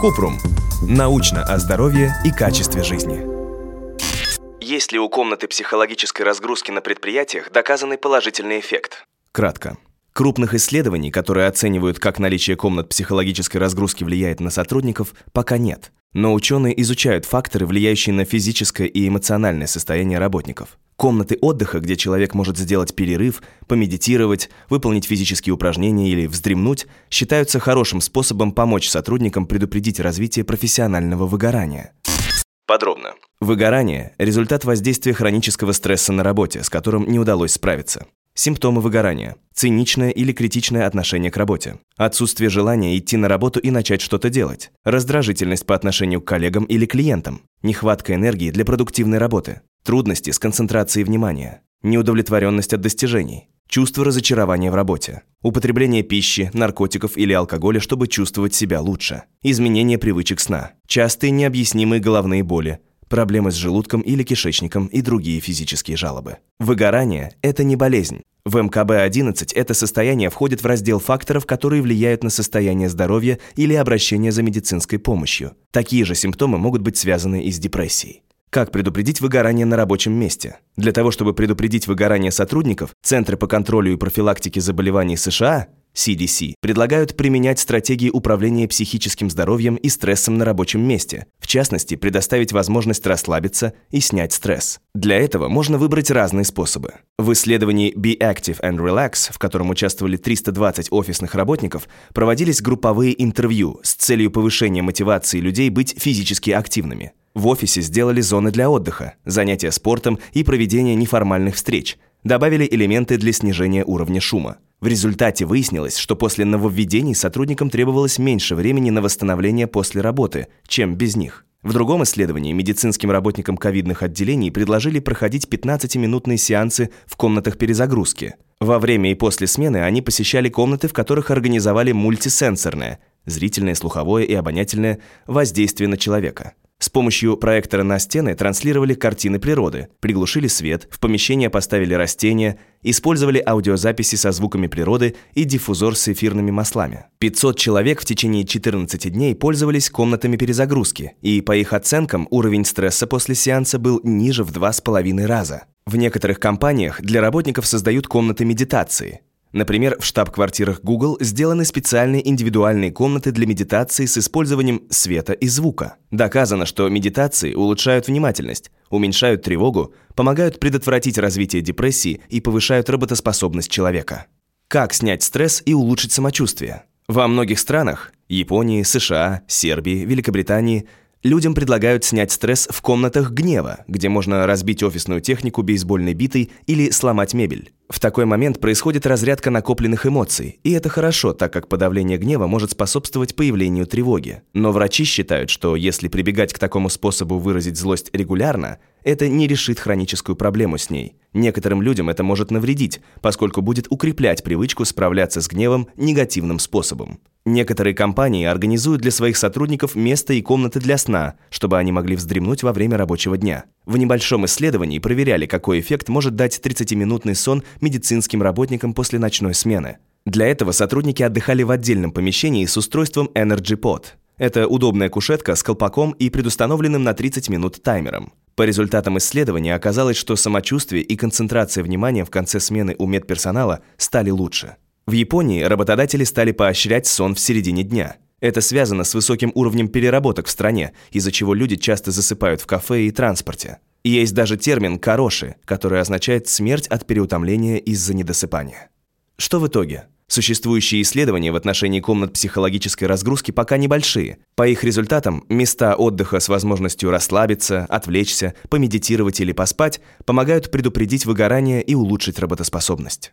Купрум. Научно о здоровье и качестве жизни. Есть ли у комнаты психологической разгрузки на предприятиях доказанный положительный эффект? Кратко. Крупных исследований, которые оценивают, как наличие комнат психологической разгрузки влияет на сотрудников, пока нет. Но ученые изучают факторы, влияющие на физическое и эмоциональное состояние работников. Комнаты отдыха, где человек может сделать перерыв, помедитировать, выполнить физические упражнения или вздремнуть, считаются хорошим способом помочь сотрудникам предупредить развитие профессионального выгорания. Подробно. Выгорание – результат воздействия хронического стресса на работе, с которым не удалось справиться. Симптомы выгорания. Циничное или критичное отношение к работе. Отсутствие желания идти на работу и начать что-то делать. Раздражительность по отношению к коллегам или клиентам. Нехватка энергии для продуктивной работы. Трудности с концентрацией внимания. Неудовлетворенность от достижений. Чувство разочарования в работе. Употребление пищи, наркотиков или алкоголя, чтобы чувствовать себя лучше. Изменение привычек сна. Частые необъяснимые головные боли проблемы с желудком или кишечником и другие физические жалобы. Выгорание – это не болезнь. В МКБ-11 это состояние входит в раздел факторов, которые влияют на состояние здоровья или обращение за медицинской помощью. Такие же симптомы могут быть связаны и с депрессией. Как предупредить выгорание на рабочем месте? Для того, чтобы предупредить выгорание сотрудников, Центры по контролю и профилактике заболеваний США CDC предлагают применять стратегии управления психическим здоровьем и стрессом на рабочем месте, в частности, предоставить возможность расслабиться и снять стресс. Для этого можно выбрать разные способы. В исследовании Be Active and Relax, в котором участвовали 320 офисных работников, проводились групповые интервью с целью повышения мотивации людей быть физически активными. В офисе сделали зоны для отдыха, занятия спортом и проведение неформальных встреч, добавили элементы для снижения уровня шума. В результате выяснилось, что после нововведений сотрудникам требовалось меньше времени на восстановление после работы, чем без них. В другом исследовании медицинским работникам ковидных отделений предложили проходить 15-минутные сеансы в комнатах перезагрузки. Во время и после смены они посещали комнаты, в которых организовали мультисенсорное – зрительное, слуховое и обонятельное – воздействие на человека – с помощью проектора на стены транслировали картины природы, приглушили свет, в помещение поставили растения, использовали аудиозаписи со звуками природы и диффузор с эфирными маслами. 500 человек в течение 14 дней пользовались комнатами перезагрузки, и по их оценкам уровень стресса после сеанса был ниже в 2,5 раза. В некоторых компаниях для работников создают комнаты медитации – Например, в штаб-квартирах Google сделаны специальные индивидуальные комнаты для медитации с использованием света и звука. Доказано, что медитации улучшают внимательность, уменьшают тревогу, помогают предотвратить развитие депрессии и повышают работоспособность человека. Как снять стресс и улучшить самочувствие? Во многих странах – Японии, США, Сербии, Великобритании – Людям предлагают снять стресс в комнатах гнева, где можно разбить офисную технику бейсбольной битой или сломать мебель. В такой момент происходит разрядка накопленных эмоций, и это хорошо, так как подавление гнева может способствовать появлению тревоги. Но врачи считают, что если прибегать к такому способу выразить злость регулярно, это не решит хроническую проблему с ней. Некоторым людям это может навредить, поскольку будет укреплять привычку справляться с гневом негативным способом. Некоторые компании организуют для своих сотрудников место и комнаты для сна, чтобы они могли вздремнуть во время рабочего дня. В небольшом исследовании проверяли, какой эффект может дать 30-минутный сон медицинским работникам после ночной смены. Для этого сотрудники отдыхали в отдельном помещении с устройством Energy Pod. Это удобная кушетка с колпаком и предустановленным на 30 минут таймером. По результатам исследования оказалось, что самочувствие и концентрация внимания в конце смены у медперсонала стали лучше. В Японии работодатели стали поощрять сон в середине дня. Это связано с высоким уровнем переработок в стране, из-за чего люди часто засыпают в кафе и транспорте. есть даже термин «кароши», который означает «смерть от переутомления из-за недосыпания». Что в итоге? Существующие исследования в отношении комнат психологической разгрузки пока небольшие. По их результатам, места отдыха с возможностью расслабиться, отвлечься, помедитировать или поспать помогают предупредить выгорание и улучшить работоспособность.